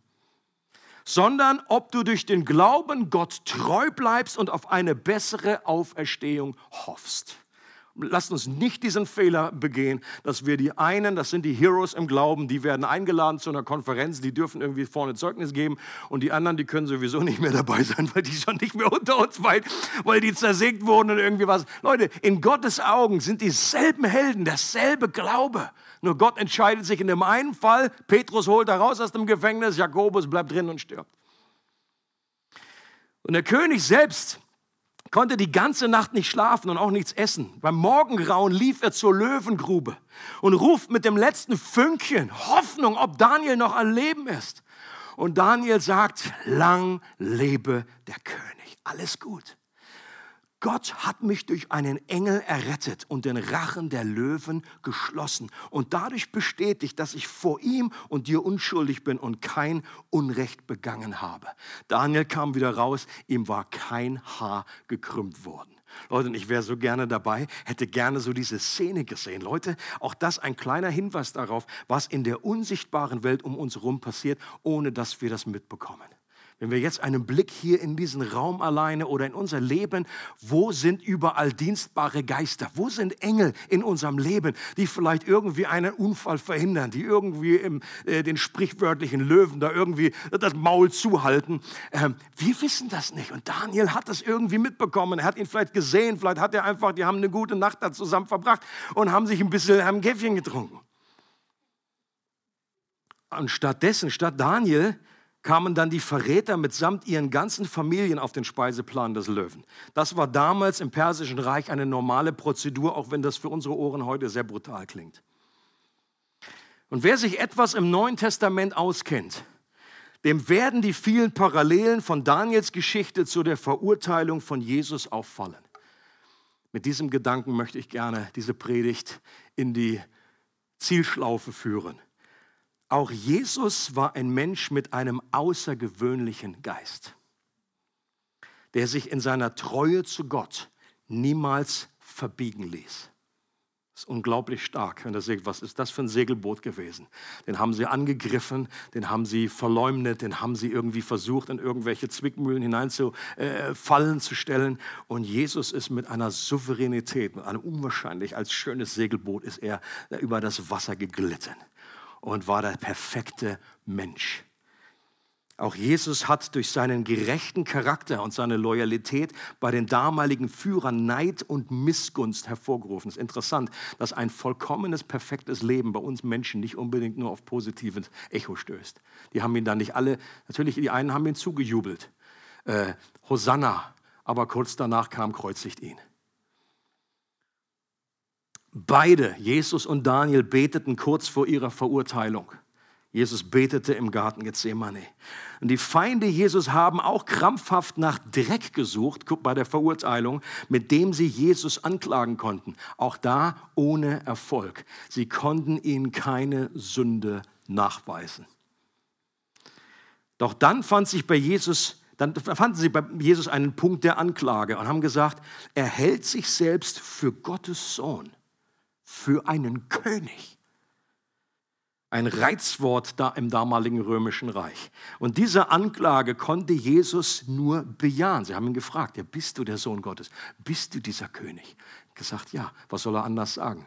sondern ob du durch den Glauben Gott treu bleibst und auf eine bessere Auferstehung hoffst. Lasst uns nicht diesen Fehler begehen, dass wir die einen, das sind die Heroes im Glauben, die werden eingeladen zu einer Konferenz, die dürfen irgendwie vorne Zeugnis geben und die anderen, die können sowieso nicht mehr dabei sein, weil die schon nicht mehr unter uns weil, weil die zersägt wurden und irgendwie was. Leute, in Gottes Augen sind dieselben Helden, derselbe Glaube. Nur Gott entscheidet sich in dem einen Fall, Petrus holt er raus aus dem Gefängnis, Jakobus bleibt drin und stirbt. Und der König selbst konnte die ganze Nacht nicht schlafen und auch nichts essen. Beim Morgengrauen lief er zur Löwengrube und ruft mit dem letzten Fünkchen Hoffnung, ob Daniel noch am Leben ist. Und Daniel sagt, lang lebe der König. Alles gut. Gott hat mich durch einen Engel errettet und den Rachen der Löwen geschlossen und dadurch bestätigt, dass ich vor ihm und dir unschuldig bin und kein Unrecht begangen habe. Daniel kam wieder raus, ihm war kein Haar gekrümmt worden. Leute, und ich wäre so gerne dabei, hätte gerne so diese Szene gesehen. Leute, auch das ein kleiner Hinweis darauf, was in der unsichtbaren Welt um uns herum passiert, ohne dass wir das mitbekommen. Wenn wir jetzt einen Blick hier in diesen Raum alleine oder in unser Leben, wo sind überall dienstbare Geister? Wo sind Engel in unserem Leben, die vielleicht irgendwie einen Unfall verhindern, die irgendwie im, äh, den sprichwörtlichen Löwen da irgendwie das Maul zuhalten? Ähm, wir wissen das nicht. Und Daniel hat das irgendwie mitbekommen. Er hat ihn vielleicht gesehen, vielleicht hat er einfach, die haben eine gute Nacht da zusammen verbracht und haben sich ein bisschen, ein Käffchen getrunken. Und stattdessen, statt Daniel, kamen dann die Verräter mitsamt ihren ganzen Familien auf den Speiseplan des Löwen. Das war damals im Persischen Reich eine normale Prozedur, auch wenn das für unsere Ohren heute sehr brutal klingt. Und wer sich etwas im Neuen Testament auskennt, dem werden die vielen Parallelen von Daniels Geschichte zu der Verurteilung von Jesus auffallen. Mit diesem Gedanken möchte ich gerne diese Predigt in die Zielschlaufe führen. Auch Jesus war ein Mensch mit einem außergewöhnlichen Geist, der sich in seiner Treue zu Gott niemals verbiegen ließ. Das ist unglaublich stark, ihr seht, was ist das für ein Segelboot gewesen? Den haben sie angegriffen, den haben sie verleumdet, den haben sie irgendwie versucht, in irgendwelche Zwickmühlen hineinzufallen äh, zu stellen. Und Jesus ist mit einer Souveränität, mit einem unwahrscheinlich als schönes Segelboot, ist er über das Wasser geglitten und war der perfekte Mensch. Auch Jesus hat durch seinen gerechten Charakter und seine Loyalität bei den damaligen Führern Neid und Missgunst hervorgerufen. Es ist interessant, dass ein vollkommenes, perfektes Leben bei uns Menschen nicht unbedingt nur auf positives Echo stößt. Die haben ihn dann nicht alle, natürlich die einen haben ihn zugejubelt. Äh, Hosanna, aber kurz danach kam kreuzigt ihn. Beide, Jesus und Daniel, beteten kurz vor ihrer Verurteilung. Jesus betete im Garten Gethsemane. Und die Feinde Jesus haben auch krampfhaft nach Dreck gesucht bei der Verurteilung, mit dem sie Jesus anklagen konnten. Auch da ohne Erfolg. Sie konnten ihnen keine Sünde nachweisen. Doch dann fand sich bei Jesus dann fanden sie bei Jesus einen Punkt der Anklage und haben gesagt, er hält sich selbst für Gottes Sohn für einen König. Ein Reizwort da im damaligen römischen Reich. Und diese Anklage konnte Jesus nur bejahen. Sie haben ihn gefragt, ja, bist du der Sohn Gottes? Bist du dieser König? Gesagt, ja, was soll er anders sagen?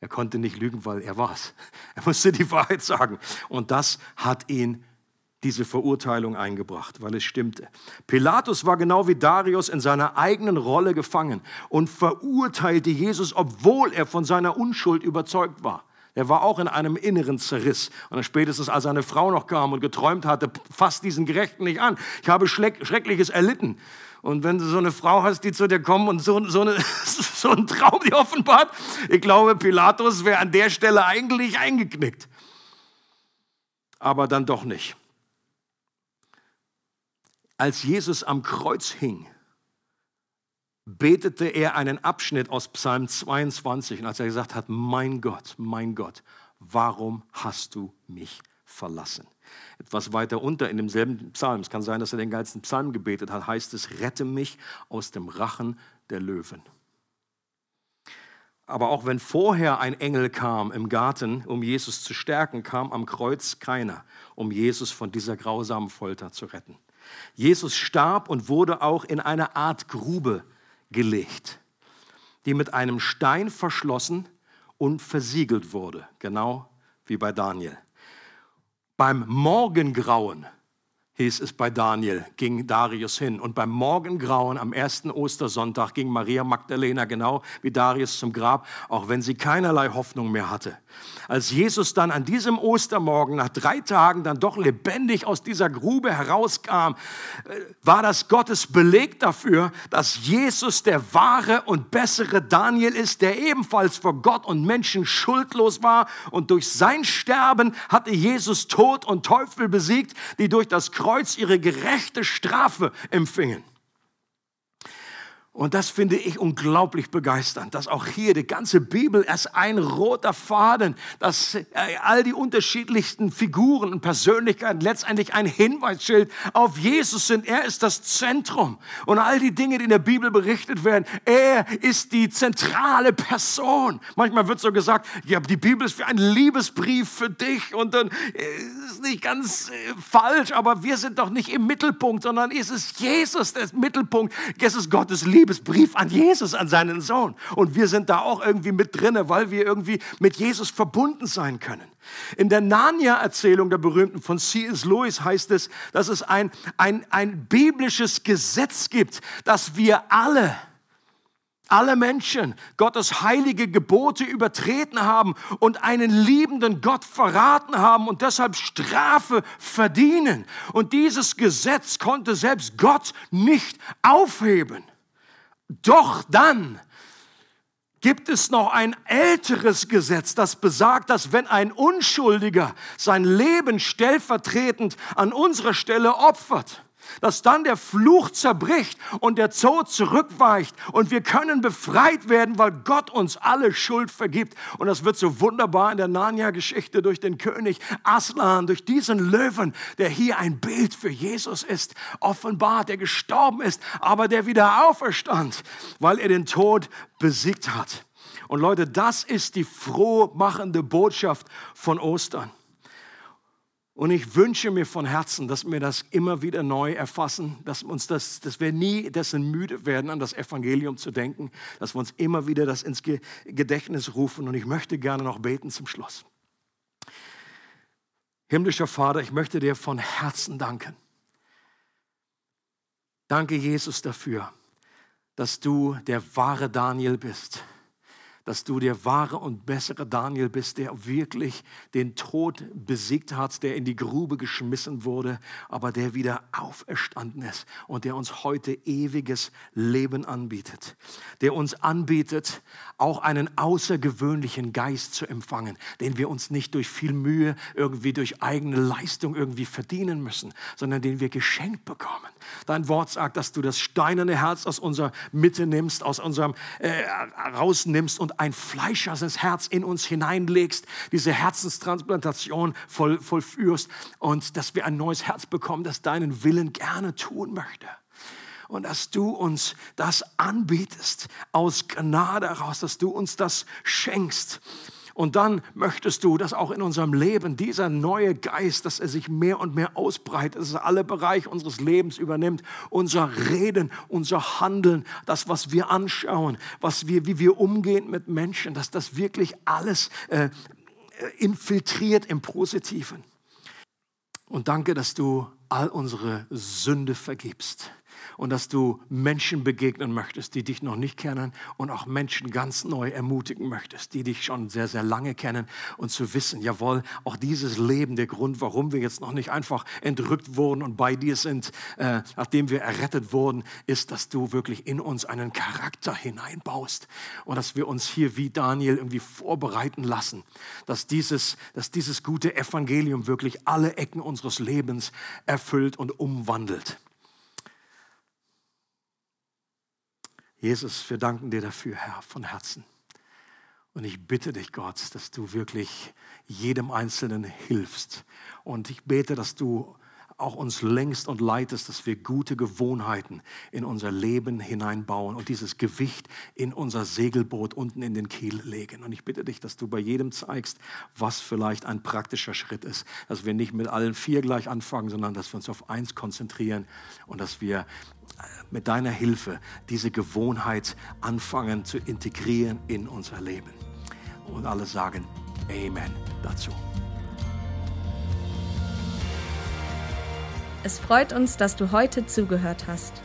Er konnte nicht lügen, weil er war es. Er musste die Wahrheit sagen. Und das hat ihn diese Verurteilung eingebracht, weil es stimmte. Pilatus war genau wie Darius in seiner eigenen Rolle gefangen und verurteilte Jesus, obwohl er von seiner Unschuld überzeugt war. Er war auch in einem inneren Zerriss. Und dann spätestens, als seine Frau noch kam und geträumt hatte, fasst diesen Gerechten nicht an. Ich habe Schreckliches erlitten. Und wenn du so eine Frau hast, die zu dir kommt und so, so, eine, so einen Traum die offenbart, ich glaube, Pilatus wäre an der Stelle eigentlich eingeknickt. Aber dann doch nicht. Als Jesus am Kreuz hing, betete er einen Abschnitt aus Psalm 22 und als er gesagt hat, mein Gott, mein Gott, warum hast du mich verlassen? Etwas weiter unter in demselben Psalm, es kann sein, dass er den ganzen Psalm gebetet hat, heißt es, rette mich aus dem Rachen der Löwen. Aber auch wenn vorher ein Engel kam im Garten, um Jesus zu stärken, kam am Kreuz keiner, um Jesus von dieser grausamen Folter zu retten. Jesus starb und wurde auch in eine Art Grube gelegt, die mit einem Stein verschlossen und versiegelt wurde, genau wie bei Daniel. Beim Morgengrauen hieß es bei Daniel, ging Darius hin. Und beim Morgengrauen am ersten Ostersonntag ging Maria Magdalena genau wie Darius zum Grab, auch wenn sie keinerlei Hoffnung mehr hatte. Als Jesus dann an diesem Ostermorgen nach drei Tagen dann doch lebendig aus dieser Grube herauskam, äh, war das Gottes Beleg dafür, dass Jesus der wahre und bessere Daniel ist, der ebenfalls vor Gott und Menschen schuldlos war. Und durch sein Sterben hatte Jesus Tod und Teufel besiegt, die durch das Kreuz Kreuz ihre gerechte Strafe empfingen. Und das finde ich unglaublich begeisternd, dass auch hier die ganze Bibel erst ein roter Faden, dass äh, all die unterschiedlichsten Figuren und Persönlichkeiten letztendlich ein Hinweisschild auf Jesus sind. Er ist das Zentrum. Und all die Dinge, die in der Bibel berichtet werden, er ist die zentrale Person. Manchmal wird so gesagt, ja, die Bibel ist wie ein Liebesbrief für dich und dann äh, ist nicht ganz äh, falsch, aber wir sind doch nicht im Mittelpunkt, sondern es ist Jesus der Mittelpunkt. Es ist Gottes Liebe. Liebesbrief an Jesus, an seinen Sohn. Und wir sind da auch irgendwie mit drinne, weil wir irgendwie mit Jesus verbunden sein können. In der Narnia-Erzählung der berühmten von C.S. Lewis heißt es, dass es ein, ein, ein biblisches Gesetz gibt, dass wir alle, alle Menschen Gottes heilige Gebote übertreten haben und einen liebenden Gott verraten haben und deshalb Strafe verdienen. Und dieses Gesetz konnte selbst Gott nicht aufheben. Doch dann gibt es noch ein älteres Gesetz, das besagt, dass wenn ein Unschuldiger sein Leben stellvertretend an unserer Stelle opfert, dass dann der Fluch zerbricht und der Zoo zurückweicht und wir können befreit werden, weil Gott uns alle Schuld vergibt. Und das wird so wunderbar in der Narnia-Geschichte durch den König Aslan, durch diesen Löwen, der hier ein Bild für Jesus ist, offenbart, der gestorben ist, aber der wieder auferstand, weil er den Tod besiegt hat. Und Leute, das ist die frohmachende Botschaft von Ostern. Und ich wünsche mir von Herzen, dass wir das immer wieder neu erfassen, dass, uns das, dass wir nie dessen müde werden, an das Evangelium zu denken, dass wir uns immer wieder das ins Gedächtnis rufen. Und ich möchte gerne noch beten zum Schluss. Himmlischer Vater, ich möchte dir von Herzen danken. Danke, Jesus, dafür, dass du der wahre Daniel bist dass du der wahre und bessere Daniel bist, der wirklich den Tod besiegt hat, der in die Grube geschmissen wurde, aber der wieder auferstanden ist und der uns heute ewiges Leben anbietet. Der uns anbietet, auch einen außergewöhnlichen Geist zu empfangen, den wir uns nicht durch viel Mühe, irgendwie durch eigene Leistung irgendwie verdienen müssen, sondern den wir geschenkt bekommen. Dein Wort sagt, dass du das steinerne Herz aus unserer Mitte nimmst, aus unserem äh, rausnimmst und ein fleischhaftes Herz in uns hineinlegst, diese Herzenstransplantation voll, vollführst und dass wir ein neues Herz bekommen, das deinen Willen gerne tun möchte und dass du uns das anbietest aus Gnade heraus, dass du uns das schenkst. Und dann möchtest du, dass auch in unserem Leben dieser neue Geist, dass er sich mehr und mehr ausbreitet, dass er alle Bereiche unseres Lebens übernimmt, unser Reden, unser Handeln, das, was wir anschauen, was wir, wie wir umgehen mit Menschen, dass das wirklich alles äh, infiltriert im Positiven. Und danke, dass du all unsere Sünde vergibst und dass du Menschen begegnen möchtest, die dich noch nicht kennen und auch Menschen ganz neu ermutigen möchtest, die dich schon sehr, sehr lange kennen und zu wissen, jawohl, auch dieses Leben, der Grund, warum wir jetzt noch nicht einfach entrückt wurden und bei dir sind, äh, nachdem wir errettet wurden, ist, dass du wirklich in uns einen Charakter hineinbaust und dass wir uns hier wie Daniel irgendwie vorbereiten lassen, dass dieses, dass dieses gute Evangelium wirklich alle Ecken unseres Lebens erfüllt und umwandelt. Jesus, wir danken dir dafür, Herr, von Herzen. Und ich bitte dich, Gott, dass du wirklich jedem Einzelnen hilfst. Und ich bete, dass du auch uns längst und leitest, dass wir gute Gewohnheiten in unser Leben hineinbauen und dieses Gewicht in unser Segelboot unten in den Kiel legen. Und ich bitte dich, dass du bei jedem zeigst, was vielleicht ein praktischer Schritt ist, dass wir nicht mit allen vier gleich anfangen, sondern dass wir uns auf eins konzentrieren und dass wir mit deiner Hilfe diese Gewohnheit anfangen zu integrieren in unser Leben. Und alle sagen Amen dazu. Es freut uns, dass du heute zugehört hast.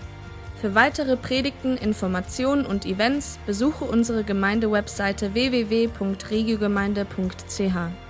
Für weitere Predigten, Informationen und Events besuche unsere Gemeindewebseite www.regiogemeinde.ch.